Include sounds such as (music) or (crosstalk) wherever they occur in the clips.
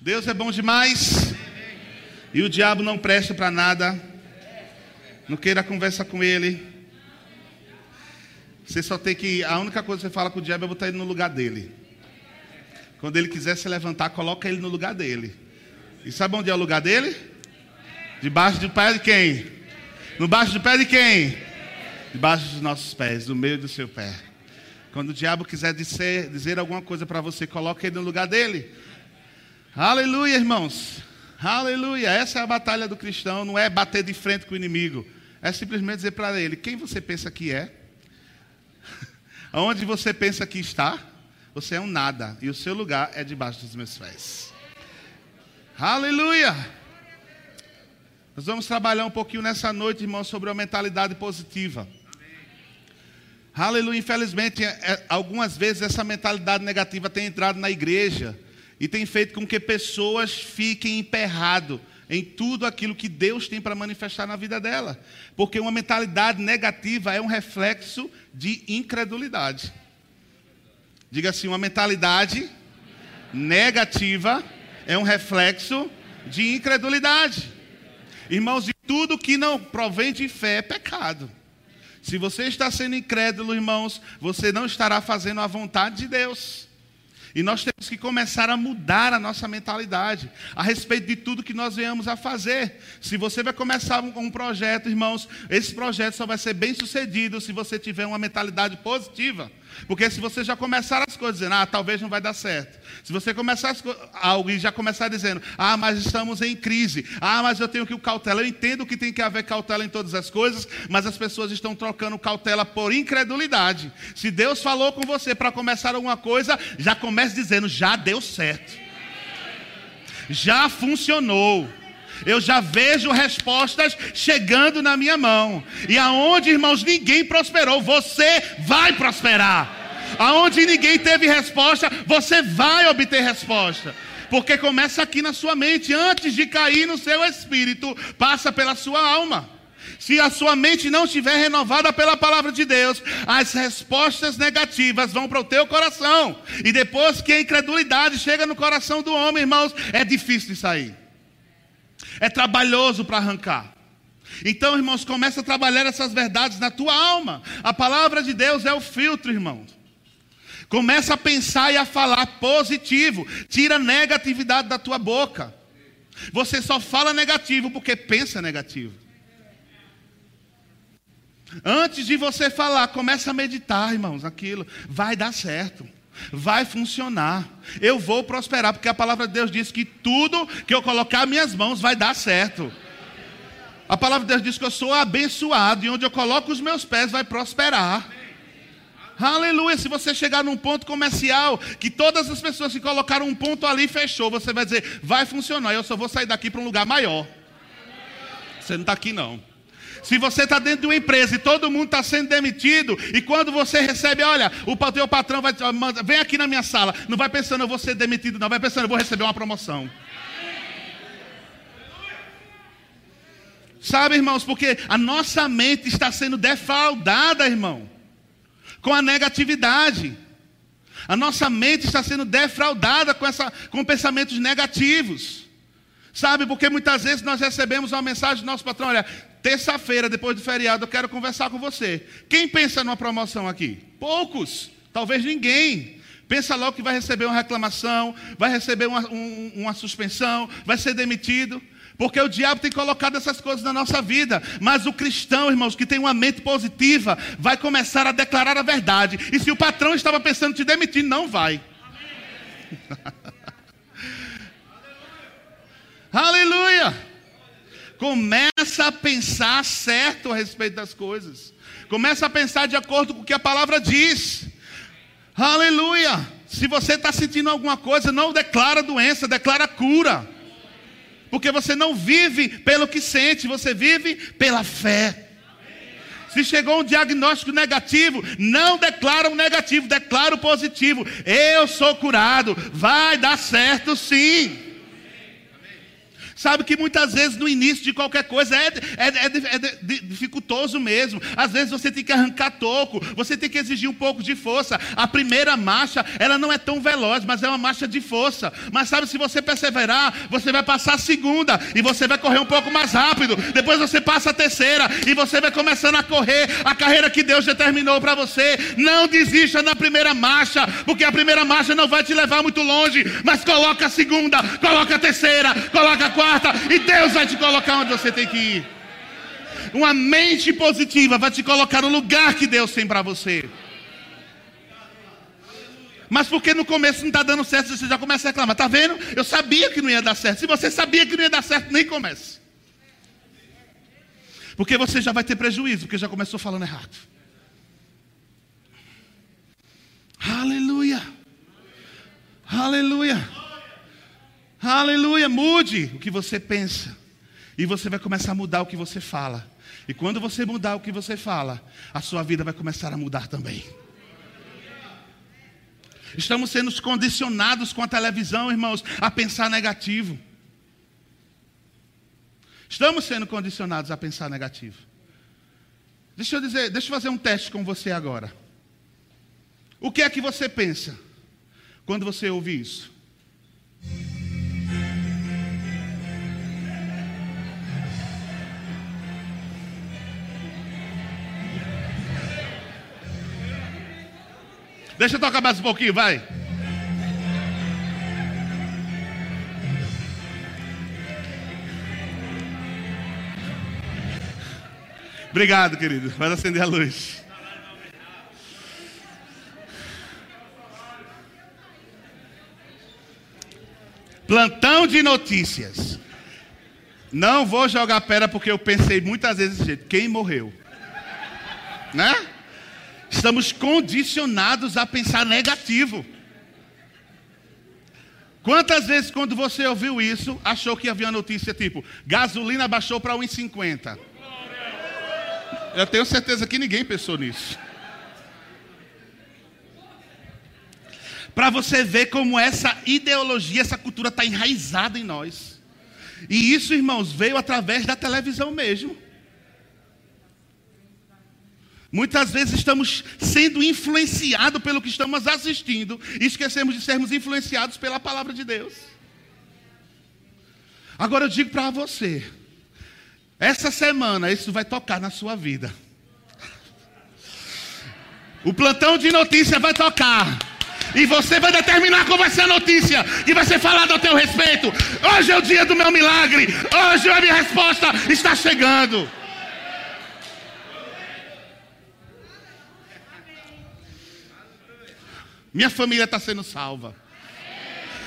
Deus é bom demais. E o diabo não presta para nada. Não queira conversar com ele. Você só tem que. A única coisa que você fala com o diabo é botar ele no lugar dele. Quando ele quiser se levantar, coloca ele no lugar dele. E sabe onde é o lugar dele? Debaixo do pé de quem? No baixo do pé de quem? Debaixo dos nossos pés, no meio do seu pé. Quando o diabo quiser dizer, dizer alguma coisa para você, coloque ele no lugar dele. Aleluia, irmãos. Aleluia. Essa é a batalha do cristão. Não é bater de frente com o inimigo. É simplesmente dizer para ele: quem você pensa que é? (laughs) Aonde você pensa que está? Você é um nada. E o seu lugar é debaixo dos meus pés. Aleluia. Nós vamos trabalhar um pouquinho nessa noite, irmãos, sobre a mentalidade positiva. Aleluia. Infelizmente, é, é, algumas vezes essa mentalidade negativa tem entrado na igreja e tem feito com que pessoas fiquem emperrado em tudo aquilo que Deus tem para manifestar na vida dela. Porque uma mentalidade negativa é um reflexo de incredulidade. Diga assim, uma mentalidade negativa é um reflexo de incredulidade. Irmãos, e tudo que não provém de fé é pecado. Se você está sendo incrédulo, irmãos, você não estará fazendo a vontade de Deus. E nós temos que começar a mudar a nossa mentalidade a respeito de tudo que nós venhamos a fazer. Se você vai começar um, um projeto, irmãos, esse projeto só vai ser bem sucedido se você tiver uma mentalidade positiva. Porque se você já começar as coisas dizendo, ah, talvez não vai dar certo. Se você começar algo e já começar dizendo, ah, mas estamos em crise. Ah, mas eu tenho que cautela. Eu entendo que tem que haver cautela em todas as coisas, mas as pessoas estão trocando cautela por incredulidade. Se Deus falou com você para começar alguma coisa, já comece dizendo, já deu certo. Já funcionou. Eu já vejo respostas chegando na minha mão. E aonde, irmãos, ninguém prosperou, você vai prosperar. Aonde ninguém teve resposta, você vai obter resposta. Porque começa aqui na sua mente, antes de cair no seu espírito, passa pela sua alma. Se a sua mente não estiver renovada pela palavra de Deus, as respostas negativas vão para o teu coração. E depois que a incredulidade chega no coração do homem, irmãos, é difícil de sair. É trabalhoso para arrancar. Então, irmãos, começa a trabalhar essas verdades na tua alma. A palavra de Deus é o filtro, irmãos. Começa a pensar e a falar positivo. Tira a negatividade da tua boca. Você só fala negativo porque pensa negativo. Antes de você falar, começa a meditar, irmãos, aquilo. Vai dar certo vai funcionar. Eu vou prosperar, porque a palavra de Deus diz que tudo que eu colocar minhas mãos vai dar certo. A palavra de Deus diz que eu sou abençoado e onde eu coloco os meus pés vai prosperar. Aleluia. Se você chegar num ponto comercial que todas as pessoas que colocaram um ponto ali fechou, você vai dizer, vai funcionar. Eu só vou sair daqui para um lugar maior. Você não está aqui não. Se você está dentro de uma empresa e todo mundo está sendo demitido, e quando você recebe, olha, o teu patrão vai vem aqui na minha sala, não vai pensando eu vou ser demitido, não, vai pensando eu vou receber uma promoção. Sabe, irmãos, porque a nossa mente está sendo defraudada, irmão, com a negatividade. A nossa mente está sendo defraudada com, essa, com pensamentos negativos. Sabe, porque muitas vezes nós recebemos uma mensagem do nosso patrão: olha, terça-feira, depois do feriado, eu quero conversar com você. Quem pensa numa promoção aqui? Poucos, talvez ninguém. Pensa logo que vai receber uma reclamação, vai receber uma, um, uma suspensão, vai ser demitido. Porque o diabo tem colocado essas coisas na nossa vida. Mas o cristão, irmãos, que tem uma mente positiva, vai começar a declarar a verdade. E se o patrão estava pensando em te demitir, não vai. (laughs) Aleluia! Começa a pensar certo a respeito das coisas. Começa a pensar de acordo com o que a palavra diz. Aleluia! Se você está sentindo alguma coisa, não declara doença, declara cura. Porque você não vive pelo que sente, você vive pela fé. Se chegou um diagnóstico negativo, não declara o um negativo, declara o positivo. Eu sou curado, vai dar certo sim. Sabe que muitas vezes no início de qualquer coisa é, é, é, é, dificultoso mesmo. Às vezes você tem que arrancar toco, você tem que exigir um pouco de força. A primeira marcha, ela não é tão veloz, mas é uma marcha de força. Mas sabe, se você perseverar, você vai passar a segunda e você vai correr um pouco mais rápido. Depois você passa a terceira e você vai começando a correr a carreira que Deus determinou para você. Não desista na primeira marcha, porque a primeira marcha não vai te levar muito longe. Mas coloca a segunda, coloca a terceira, coloca a quarta quarta, e Deus vai te colocar onde você tem que ir. Uma mente positiva vai te colocar no lugar que Deus tem para você. Mas porque no começo não está dando certo, você já começa a reclamar. Está vendo? Eu sabia que não ia dar certo. Se você sabia que não ia dar certo, nem comece. Porque você já vai ter prejuízo, porque já começou falando errado. Aleluia. Aleluia. Aleluia, mude o que você pensa. E você vai começar a mudar o que você fala. E quando você mudar o que você fala, a sua vida vai começar a mudar também. Estamos sendo condicionados com a televisão, irmãos, a pensar negativo. Estamos sendo condicionados a pensar negativo. Deixa eu dizer, deixa eu fazer um teste com você agora. O que é que você pensa quando você ouve isso? Deixa eu tocar mais um pouquinho, vai. Obrigado, querido. Vai acender a luz. Plantão de notícias. Não vou jogar pedra porque eu pensei muitas vezes, quem morreu? Né? Estamos condicionados a pensar negativo. Quantas vezes, quando você ouviu isso, achou que havia notícia tipo: gasolina baixou para 1,50? Eu tenho certeza que ninguém pensou nisso. Para você ver como essa ideologia, essa cultura está enraizada em nós. E isso, irmãos, veio através da televisão mesmo. Muitas vezes estamos sendo influenciados pelo que estamos assistindo e esquecemos de sermos influenciados pela palavra de Deus. Agora eu digo para você, essa semana isso vai tocar na sua vida. O plantão de notícia vai tocar. E você vai determinar qual vai ser a notícia que vai ser falada ao teu respeito. Hoje é o dia do meu milagre. Hoje a minha resposta está chegando. Minha família está sendo salva.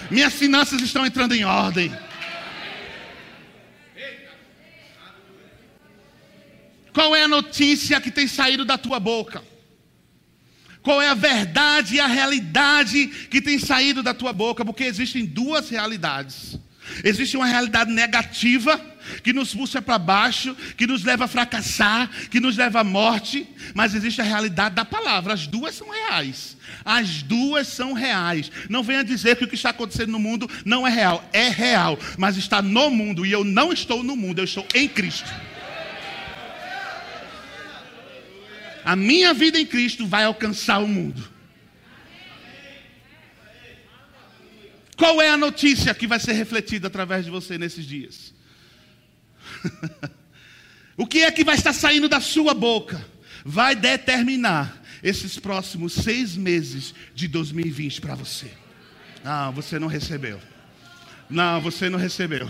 Minhas finanças estão entrando em ordem. Qual é a notícia que tem saído da tua boca? Qual é a verdade e a realidade que tem saído da tua boca? Porque existem duas realidades. Existe uma realidade negativa que nos puxa para baixo, que nos leva a fracassar, que nos leva à morte, mas existe a realidade da palavra. As duas são reais. As duas são reais. Não venha dizer que o que está acontecendo no mundo não é real. É real, mas está no mundo e eu não estou no mundo, eu estou em Cristo. A minha vida em Cristo vai alcançar o mundo. Qual é a notícia que vai ser refletida através de você nesses dias? (laughs) o que é que vai estar saindo da sua boca? Vai determinar esses próximos seis meses de 2020 para você. Não, você não recebeu. Não, você não recebeu.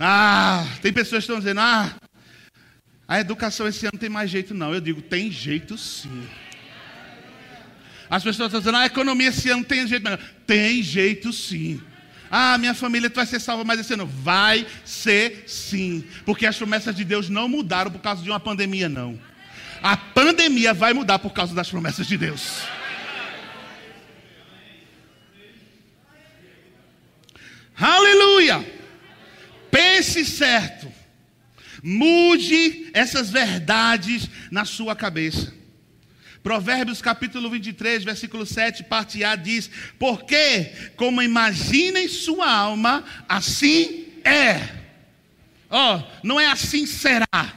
Ah, tem pessoas que estão dizendo: ah, a educação esse ano tem mais jeito, não. Eu digo: tem jeito sim. As pessoas estão dizendo, ah, a economia esse ano tem jeito melhor. Tem jeito sim. Ah, minha família vai ser salva mais esse ano. Vai ser sim. Porque as promessas de Deus não mudaram por causa de uma pandemia, não. A pandemia vai mudar por causa das promessas de Deus. Aleluia! Pense certo. Mude essas verdades na sua cabeça. Provérbios capítulo 23, versículo 7, parte A diz: Porque como imagina em sua alma, assim é. Ó, oh, não é assim será.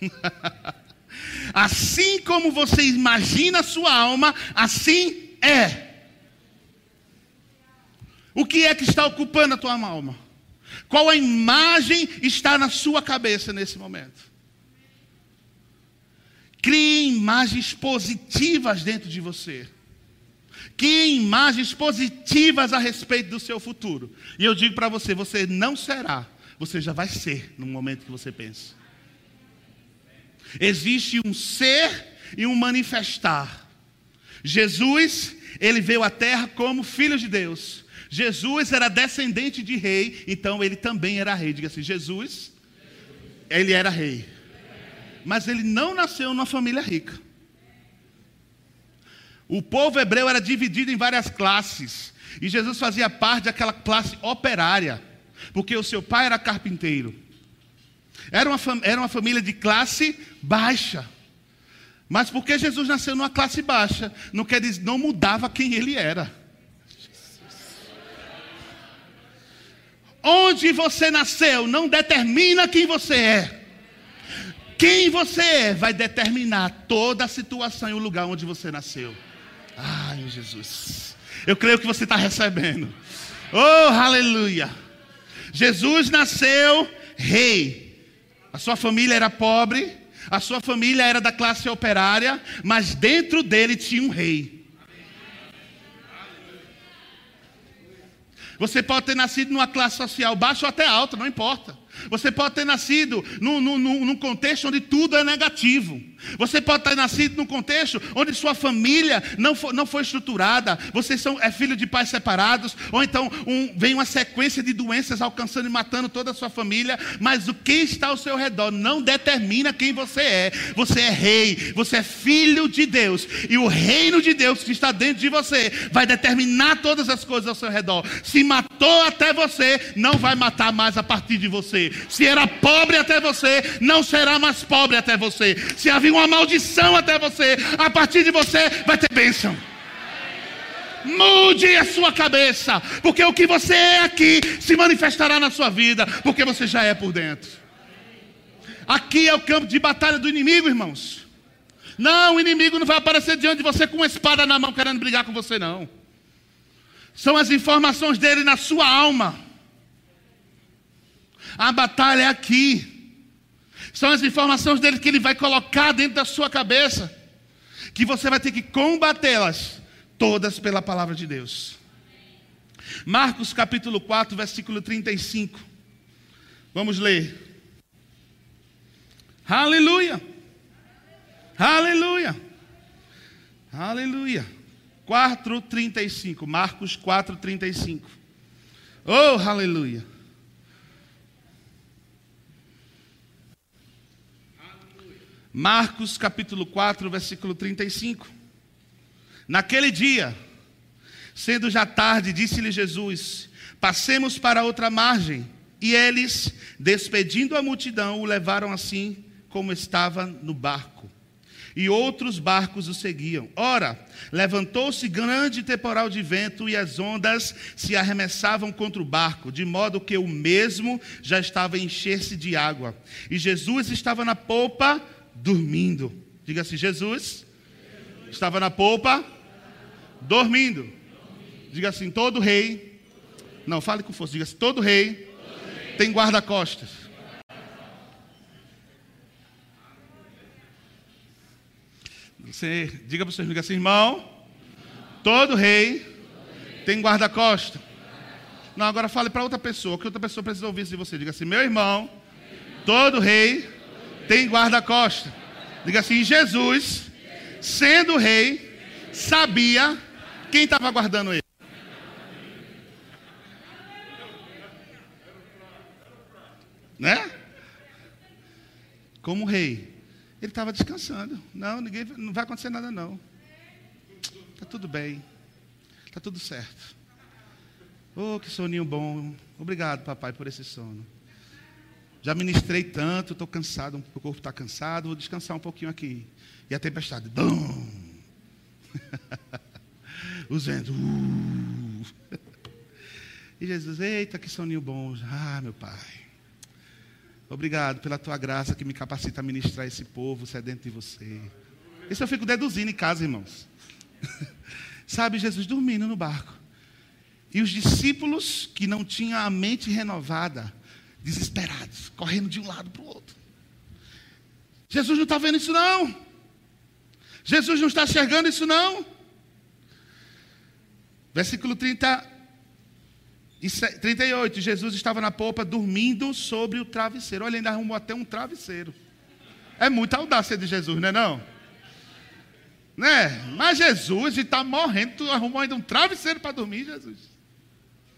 (laughs) assim como você imagina a sua alma, assim é. O que é que está ocupando a tua alma? Qual a imagem está na sua cabeça nesse momento? Crie imagens positivas dentro de você. Crie imagens positivas a respeito do seu futuro. E eu digo para você: você não será, você já vai ser no momento que você pensa. Existe um ser e um manifestar. Jesus, ele veio à terra como filho de Deus. Jesus era descendente de rei, então ele também era rei. Diga assim: Jesus, ele era rei. Mas ele não nasceu numa família rica. O povo hebreu era dividido em várias classes. E Jesus fazia parte daquela classe operária. Porque o seu pai era carpinteiro. Era uma, era uma família de classe baixa. Mas porque Jesus nasceu numa classe baixa, não quer dizer, não mudava quem ele era. Onde você nasceu não determina quem você é. Quem você é vai determinar toda a situação e o lugar onde você nasceu. Ai, Jesus. Eu creio que você está recebendo. Oh, aleluia. Jesus nasceu rei. A sua família era pobre, a sua família era da classe operária, mas dentro dele tinha um rei. Você pode ter nascido numa classe social baixa ou até alta, não importa. Você pode ter nascido num, num, num, contexto onde tudo é negativo. Você pode ter nascido num contexto onde sua família não foi, não foi estruturada. Você são, é filho de pais separados. Ou então um, vem uma sequência de doenças alcançando e matando toda a sua família. Mas o que está ao seu redor não determina quem você é. Você é rei. Você é filho de Deus. E o reino de Deus que está dentro de você vai determinar todas as coisas ao seu redor. Se matou até você, não vai matar mais a partir de você. Se era pobre até você, não será mais pobre até você. Se havia uma maldição até você, a partir de você vai ter bênção. Mude a sua cabeça, porque o que você é aqui se manifestará na sua vida, porque você já é por dentro. Aqui é o campo de batalha do inimigo, irmãos. Não, o inimigo não vai aparecer diante de você com uma espada na mão querendo brigar com você, não. São as informações dele na sua alma. A batalha é aqui. São as informações dele que ele vai colocar dentro da sua cabeça. Que você vai ter que combatê-las todas pela palavra de Deus. Marcos capítulo 4, versículo 35. Vamos ler. Aleluia. Aleluia. Aleluia. 4:35. Marcos 4:35. Oh, aleluia. Marcos capítulo 4, versículo 35. Naquele dia, sendo já tarde, disse-lhe Jesus: Passemos para outra margem. E eles, despedindo a multidão, o levaram assim como estava no barco. E outros barcos o seguiam. Ora, levantou-se grande temporal de vento e as ondas se arremessavam contra o barco, de modo que o mesmo já estava a encher-se de água. E Jesus estava na polpa dormindo. Diga assim: Jesus estava na polpa, dormindo. Diga assim: todo rei. Não, fale com força. Diga assim: todo rei tem guarda-costas. Você diga para o seu amigo assim, irmão. Todo rei tem guarda-costas. Não, agora fale para outra pessoa, que outra pessoa precisa ouvir isso de você. Diga assim, meu irmão, todo rei tem guarda-costa. Diga assim: Jesus, sendo rei, sabia quem estava guardando ele. Né? Como rei, ele estava descansando. Não, ninguém, não vai acontecer nada não. Está tudo bem. Está tudo certo. Oh, que soninho bom. Obrigado, papai, por esse sono. Já ministrei tanto, estou cansado, o corpo está cansado, vou descansar um pouquinho aqui. E a tempestade, dum! (laughs) Os ventos, uh! E Jesus, eita, que soninho bom. Ah, meu Pai. Obrigado pela tua graça que me capacita a ministrar esse povo sedento de você. Isso eu fico deduzindo em casa, irmãos. (laughs) Sabe, Jesus dormindo no barco. E os discípulos que não tinham a mente renovada, desesperados, correndo de um lado para o outro. Jesus não está vendo isso, não. Jesus não está enxergando isso, não. Versículo 30 e 38. Jesus estava na polpa dormindo sobre o travesseiro. Olha, ainda arrumou até um travesseiro. É muita audácia de Jesus, não é não? Né? Mas Jesus está morrendo, tu arrumou ainda um travesseiro para dormir, Jesus.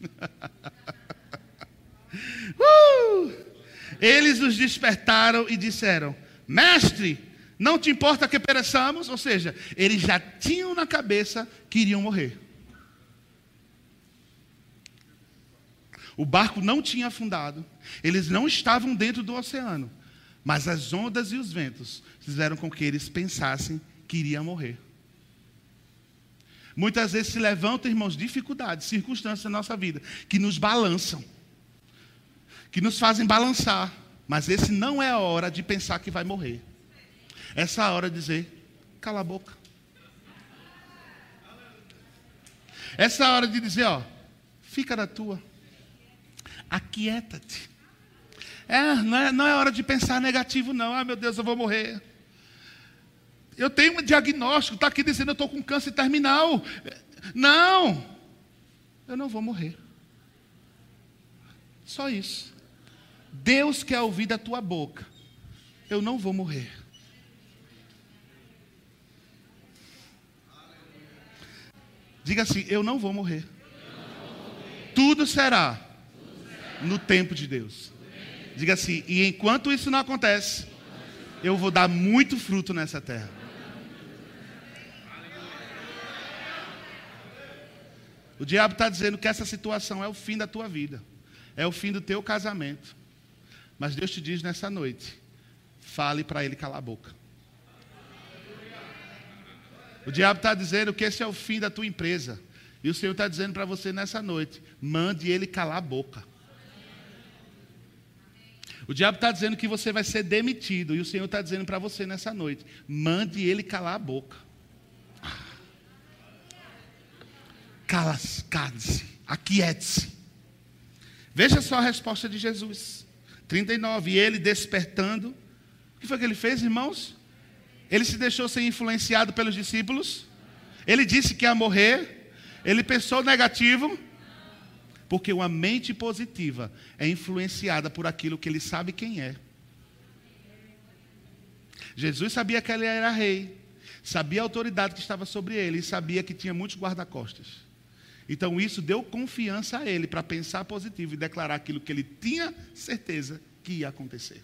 (laughs) uh! Eles os despertaram e disseram: Mestre, não te importa que pereçamos? Ou seja, eles já tinham na cabeça que iriam morrer. O barco não tinha afundado, eles não estavam dentro do oceano, mas as ondas e os ventos fizeram com que eles pensassem que iriam morrer. Muitas vezes se levantam, irmãos, dificuldades, circunstâncias na nossa vida, que nos balançam, que nos fazem balançar. Mas esse não é a hora de pensar que vai morrer. Essa é a hora de dizer, cala a boca. Essa é a hora de dizer, ó, fica na tua. Aquieta-te. É não, é, não é hora de pensar negativo, não. Ah, meu Deus, eu vou morrer. Eu tenho um diagnóstico, está aqui dizendo eu estou com câncer terminal. Não, eu não vou morrer. Só isso. Deus quer ouvir da tua boca. Eu não vou morrer. Diga assim: Eu não vou morrer. Tudo será no tempo de Deus. Diga assim: E enquanto isso não acontece, eu vou dar muito fruto nessa terra. O diabo está dizendo que essa situação é o fim da tua vida, é o fim do teu casamento. Mas Deus te diz nessa noite: fale para ele calar a boca. O diabo está dizendo que esse é o fim da tua empresa. E o Senhor está dizendo para você nessa noite: mande ele calar a boca. O diabo está dizendo que você vai ser demitido. E o Senhor está dizendo para você nessa noite: mande ele calar a boca. Cala-se, aquiete-se. Veja só a resposta de Jesus. 39. E ele despertando. O que foi que ele fez, irmãos? Ele se deixou ser influenciado pelos discípulos. Ele disse que ia morrer. Ele pensou negativo. Porque uma mente positiva é influenciada por aquilo que ele sabe quem é. Jesus sabia que ele era rei, sabia a autoridade que estava sobre ele e sabia que tinha muitos guarda-costas. Então isso deu confiança a ele para pensar positivo e declarar aquilo que ele tinha certeza que ia acontecer.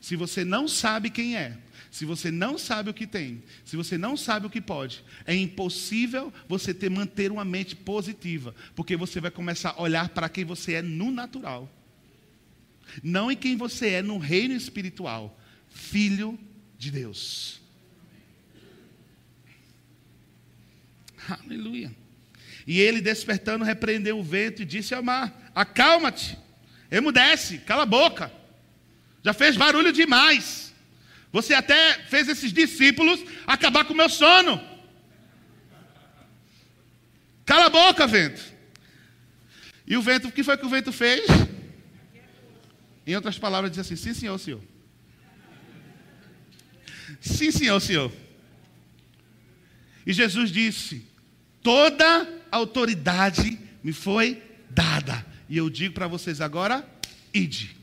Se você não sabe quem é, se você não sabe o que tem, se você não sabe o que pode, é impossível você ter manter uma mente positiva, porque você vai começar a olhar para quem você é no natural, não em quem você é no reino espiritual, filho de Deus. Aleluia. E ele, despertando, repreendeu o vento e disse ao mar: Acalma-te, emudece, cala a boca. Já fez barulho demais. Você até fez esses discípulos acabar com o meu sono. Cala a boca, vento. E o vento, o que foi que o vento fez? Em outras palavras, diz assim: Sim, senhor, senhor. Sim, senhor, senhor. E Jesus disse: Toda autoridade me foi dada. E eu digo para vocês agora: ide.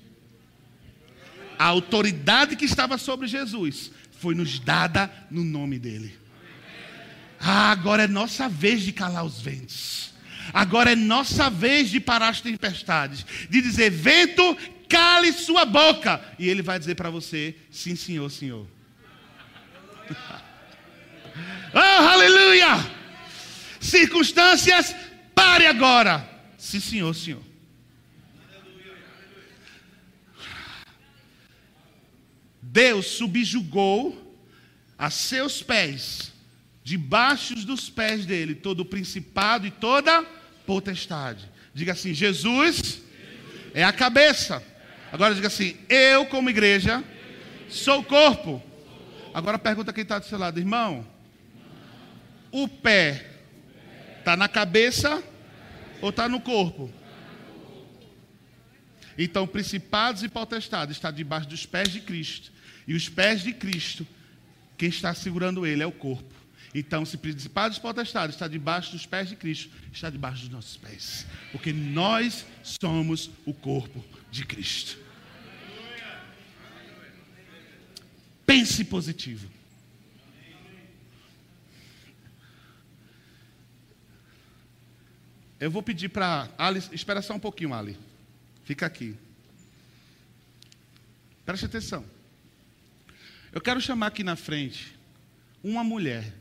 A autoridade que estava sobre Jesus foi nos dada no nome dele. Ah, agora é nossa vez de calar os ventos. Agora é nossa vez de parar as tempestades. De dizer, vento, cale sua boca. E ele vai dizer para você: sim, senhor, senhor. oh, (laughs) aleluia! Circunstâncias, pare agora. Sim, senhor, senhor. Deus subjugou a seus pés, debaixo dos pés dele, todo o principado e toda potestade. Diga assim: Jesus é a cabeça. Agora diga assim: eu, como igreja, sou o corpo. Agora pergunta quem está do seu lado, irmão. O pé está na cabeça ou está no corpo? Então, principados e potestades está debaixo dos pés de Cristo. E os pés de Cristo, quem está segurando ele é o corpo. Então, se principados e potestades está debaixo dos pés de Cristo, está debaixo dos nossos pés. Porque nós somos o corpo de Cristo. Pense positivo. Eu vou pedir para Ali, espera só um pouquinho, Ali. Fica aqui. Preste atenção. Eu quero chamar aqui na frente uma mulher,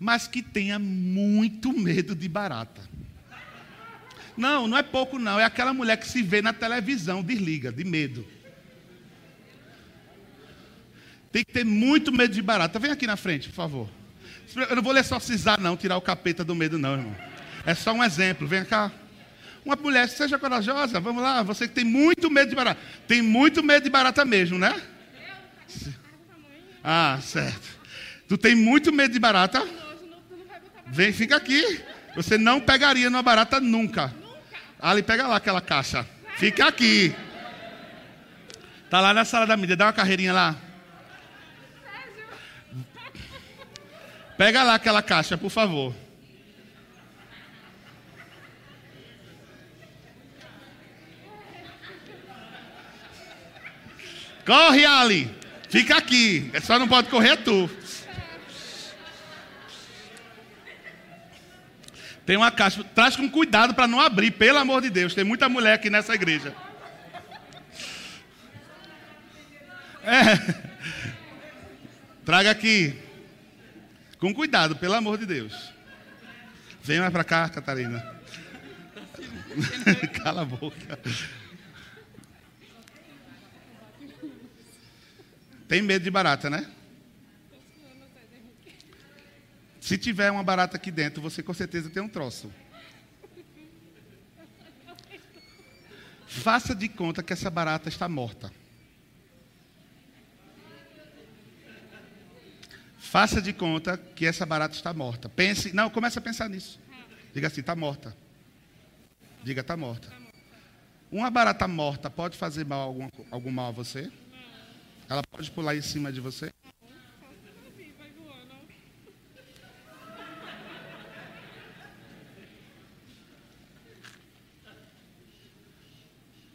mas que tenha muito medo de barata. Não, não é pouco não, é aquela mulher que se vê na televisão, desliga, de medo. Tem que ter muito medo de barata. Vem aqui na frente, por favor. Eu não vou ler só cisar, não, tirar o capeta do medo, não, irmão. É só um exemplo. Vem cá. Uma mulher, seja corajosa, vamos lá. Você que tem muito medo de barata. Tem muito medo de barata mesmo, né? Ah, certo. Tu tem muito medo de barata? Vem, fica aqui. Você não pegaria numa barata nunca. Ali, pega lá aquela caixa. Fica aqui. Tá lá na sala da mídia. Dá uma carreirinha lá. Pega lá aquela caixa, por favor. Corre, Ali. Fica aqui. Só não pode correr tu. Tem uma caixa. Traz com cuidado para não abrir, pelo amor de Deus. Tem muita mulher aqui nessa igreja. É. Traga aqui. Com cuidado, pelo amor de Deus. Vem mais para cá, Catarina. (laughs) Cala a boca. Tem medo de barata, né? Se tiver uma barata aqui dentro, você com certeza tem um troço. Faça de conta que essa barata está morta. Faça de conta que essa barata está morta. Pense, não, comece a pensar nisso. Diga assim, está morta. Diga, está morta. Uma barata morta pode fazer mal, algum, algum mal a você? Ela pode pular em cima de você?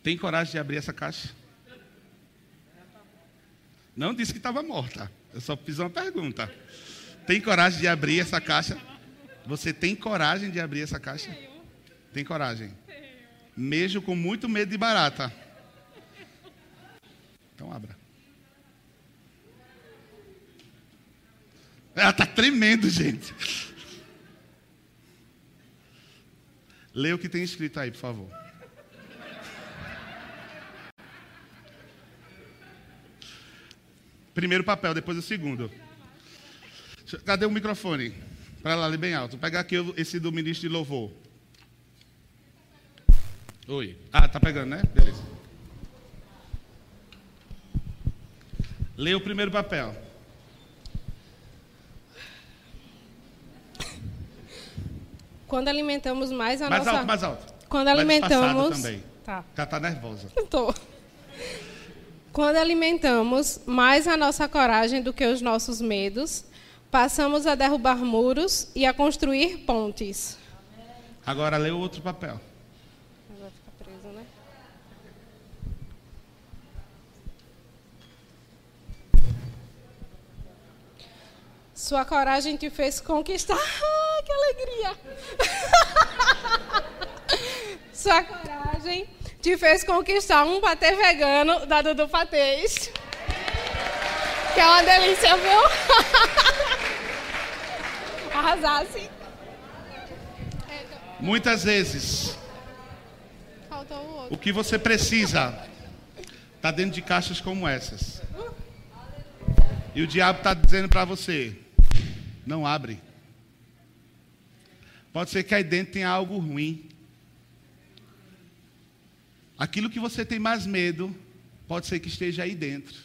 Tem coragem de abrir essa caixa? Não disse que estava morta. Eu só fiz uma pergunta. Tem coragem de abrir essa caixa? Você tem coragem de abrir essa caixa? Tem coragem? Mesmo com muito medo de barata. Então abra. Ela está tremendo, gente. Lê o que tem escrito aí, por favor. Primeiro papel, depois o segundo. Cadê o microfone? Para lá, ali bem alto. Vou pegar aqui esse do ministro de louvor. Oi. Ah, tá pegando, né? Beleza. Lê o primeiro papel. Quando alimentamos mais a mais nossa... alto, mais alto. Quando alimentamos... também. Tá. Já tá nervosa. (laughs) Tô. Quando alimentamos mais a nossa coragem do que os nossos medos, passamos a derrubar muros e a construir pontes. Agora lê o outro papel. Agora fica preso, né? Sua coragem te fez conquistar. (laughs) Ah, que alegria! (laughs) Sua coragem te fez conquistar um patê vegano da Dudu Patês. Que é uma delícia, viu? (laughs) Arrasasse. Muitas vezes, Faltou o outro. o que você precisa está dentro de caixas como essas. E o diabo está dizendo para você: não abre. Pode ser que aí dentro tenha algo ruim. aquilo que você tem mais medo, pode ser que esteja aí dentro.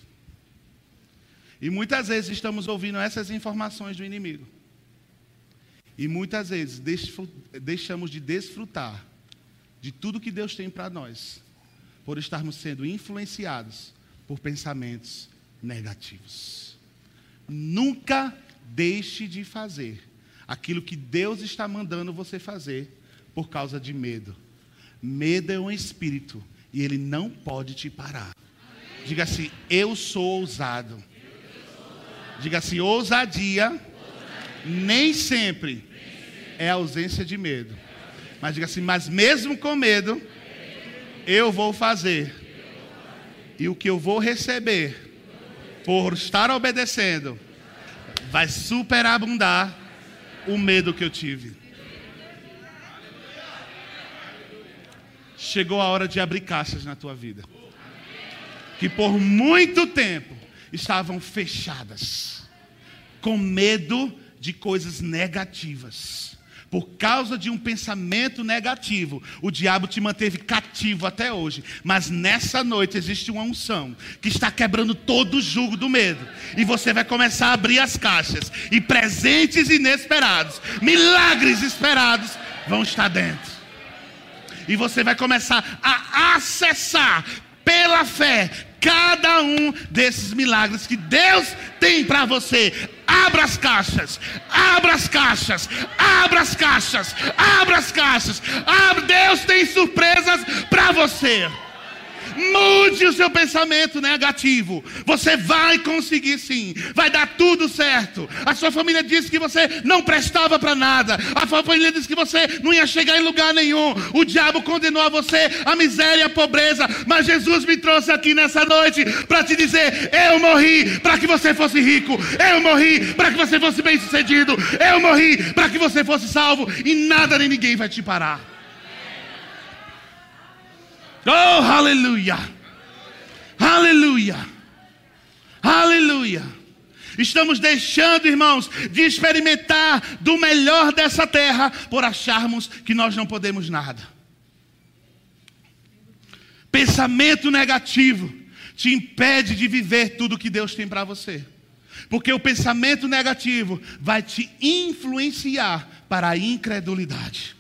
E muitas vezes estamos ouvindo essas informações do inimigo. E muitas vezes deixamos de desfrutar de tudo que Deus tem para nós, por estarmos sendo influenciados por pensamentos negativos. Nunca deixe de fazer aquilo que Deus está mandando você fazer por causa de medo. Medo é um espírito e ele não pode te parar. Diga assim: Eu sou ousado. Diga assim: ousadia nem sempre é ausência de medo. Mas diga assim: Mas mesmo com medo, eu vou fazer. E o que eu vou receber por estar obedecendo vai superabundar o medo que eu tive. Chegou a hora de abrir caixas na tua vida. Que por muito tempo estavam fechadas, com medo de coisas negativas. Por causa de um pensamento negativo, o diabo te manteve cativo até hoje. Mas nessa noite existe uma unção que está quebrando todo o jugo do medo. E você vai começar a abrir as caixas. E presentes inesperados, milagres esperados, vão estar dentro. E você vai começar a acessar pela fé cada um desses milagres que Deus tem para você. Abra as caixas, abra as caixas, abra as caixas, abra as caixas. Abra, Deus tem surpresas para você. Mude o seu pensamento negativo. Você vai conseguir sim. Vai dar tudo certo. A sua família disse que você não prestava para nada. A sua família disse que você não ia chegar em lugar nenhum. O diabo condenou a você a miséria e a pobreza. Mas Jesus me trouxe aqui nessa noite para te dizer: Eu morri para que você fosse rico. Eu morri para que você fosse bem sucedido. Eu morri para que você fosse salvo. E nada nem ninguém vai te parar. Oh, aleluia! Aleluia! Aleluia! Estamos deixando, irmãos, de experimentar do melhor dessa terra por acharmos que nós não podemos nada. Pensamento negativo te impede de viver tudo que Deus tem para você. Porque o pensamento negativo vai te influenciar para a incredulidade.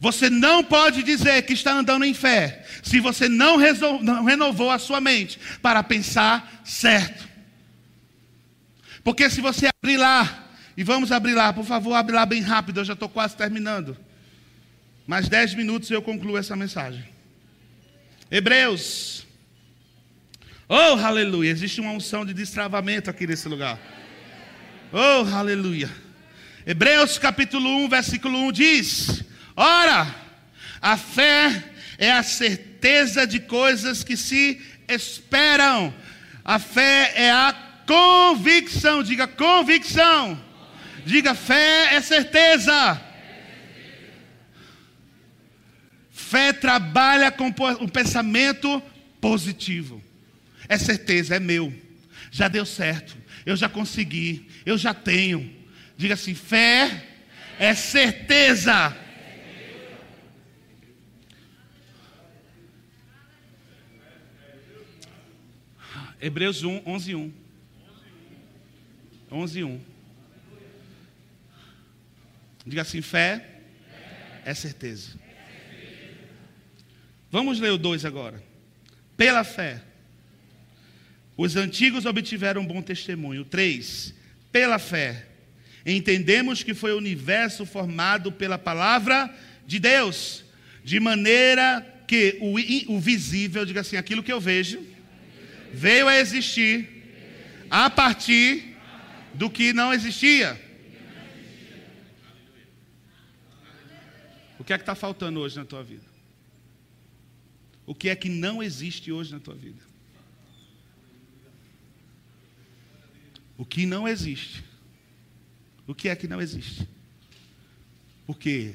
Você não pode dizer que está andando em fé se você não, não renovou a sua mente para pensar certo. Porque se você abrir lá, e vamos abrir lá, por favor, abre lá bem rápido, eu já estou quase terminando. Mais dez minutos eu concluo essa mensagem. Hebreus. Oh, aleluia. Existe uma unção de destravamento aqui nesse lugar. Oh, aleluia. Hebreus capítulo 1, versículo 1 diz: Ora, a fé é a certeza de coisas que se esperam. A fé é a convicção. Diga convicção. Diga fé é certeza. Fé trabalha com um pensamento positivo. É certeza, é meu. Já deu certo. Eu já consegui. Eu já tenho. Diga assim: fé é certeza. Hebreus 1, 11, 1. 11, 1. Diga assim: fé é certeza. Vamos ler o 2 agora. Pela fé, os antigos obtiveram bom testemunho. 3. Pela fé, entendemos que foi o universo formado pela palavra de Deus, de maneira que o, o visível, diga assim, aquilo que eu vejo veio a existir a partir do que não existia. O que é que está faltando hoje na tua vida? O que é que não existe hoje na tua vida? O que não existe? O que é que não existe? Porque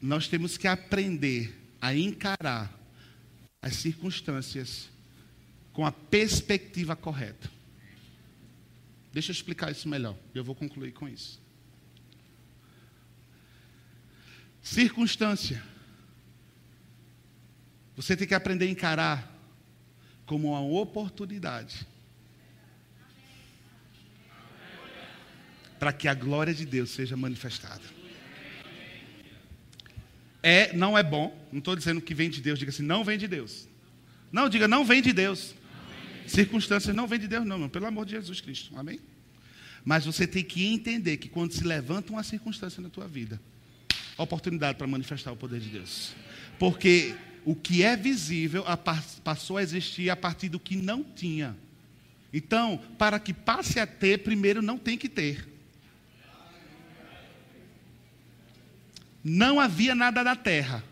nós temos que aprender a encarar as circunstâncias com a perspectiva correta. Deixa eu explicar isso melhor. Eu vou concluir com isso. Circunstância Você tem que aprender a encarar como uma oportunidade para que a glória de Deus seja manifestada. É, não é bom, não estou dizendo que vem de Deus, diga assim, não vem de Deus. Não, diga, não vem de Deus. Circunstâncias não vem de Deus, não, não, pelo amor de Jesus Cristo. Amém? Mas você tem que entender que quando se levanta uma circunstância na tua vida, oportunidade para manifestar o poder de Deus. Porque o que é visível passou a existir a partir do que não tinha. Então, para que passe a ter, primeiro não tem que ter. Não havia nada na terra.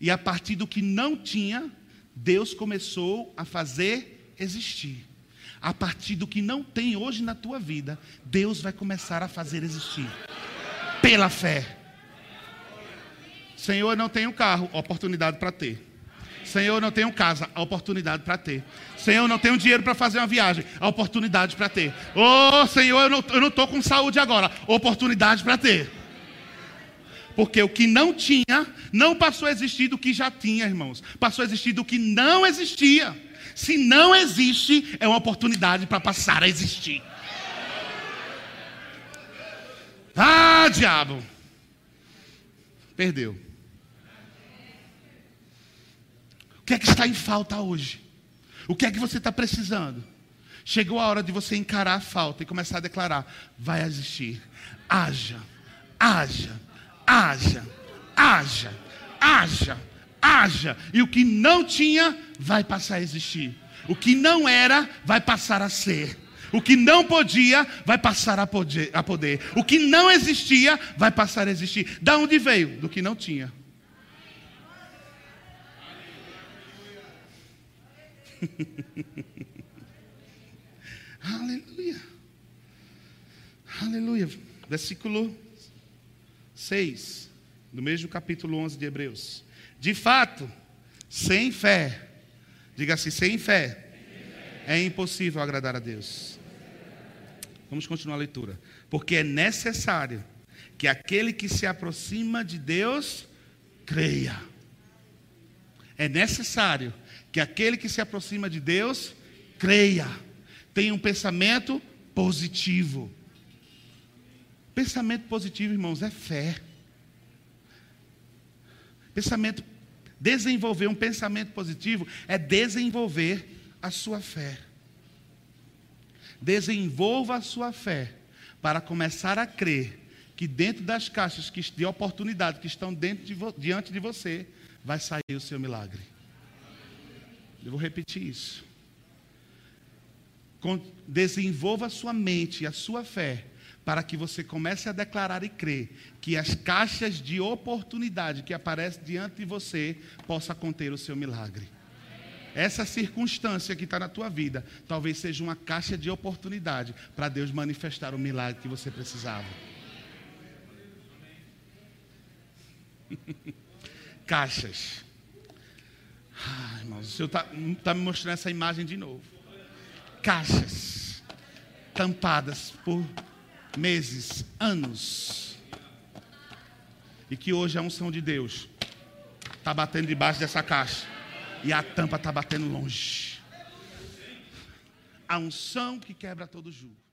E a partir do que não tinha, Deus começou a fazer existir. A partir do que não tem hoje na tua vida, Deus vai começar a fazer existir. Pela fé. Senhor, eu não tenho carro, oportunidade para ter. Senhor, eu não tenho casa, oportunidade para ter. Senhor, eu não tenho dinheiro para fazer uma viagem, oportunidade para ter. Oh, Senhor, eu não estou com saúde agora, oportunidade para ter. Porque o que não tinha, não passou a existir do que já tinha, irmãos. Passou a existir do que não existia. Se não existe, é uma oportunidade para passar a existir. Ah, diabo! Perdeu. O que é que está em falta hoje? O que é que você está precisando? Chegou a hora de você encarar a falta e começar a declarar: vai existir. Haja, haja, haja, haja, haja, haja. E o que não tinha vai passar a existir. O que não era vai passar a ser. O que não podia vai passar a poder, a poder. O que não existia vai passar a existir. Da onde veio? Do que não tinha. (laughs) Aleluia. Aleluia. Versículo 6, do mesmo capítulo 11 de Hebreus. De fato, sem fé, diga assim: sem fé, é impossível agradar a Deus. Vamos continuar a leitura. Porque é necessário que aquele que se aproxima de Deus creia. É necessário que aquele que se aproxima de Deus creia. Tenha um pensamento positivo. Pensamento positivo, irmãos, é fé. Pensamento, desenvolver um pensamento positivo é desenvolver a sua fé. Desenvolva a sua fé para começar a crer que dentro das caixas de oportunidade que estão de diante de você vai sair o seu milagre. Eu vou repetir isso. desenvolva a sua mente e a sua fé para que você comece a declarar e crer que as caixas de oportunidade que aparecem diante de você possa conter o seu milagre. Essa circunstância que está na tua vida talvez seja uma caixa de oportunidade para Deus manifestar o milagre que você precisava. (laughs) Caixas. Ai, irmãos, o Senhor está tá me mostrando essa imagem de novo. Caixas tampadas por meses, anos. E que hoje a unção de Deus está batendo debaixo dessa caixa. E a tampa está batendo longe. A unção que quebra todo jugo.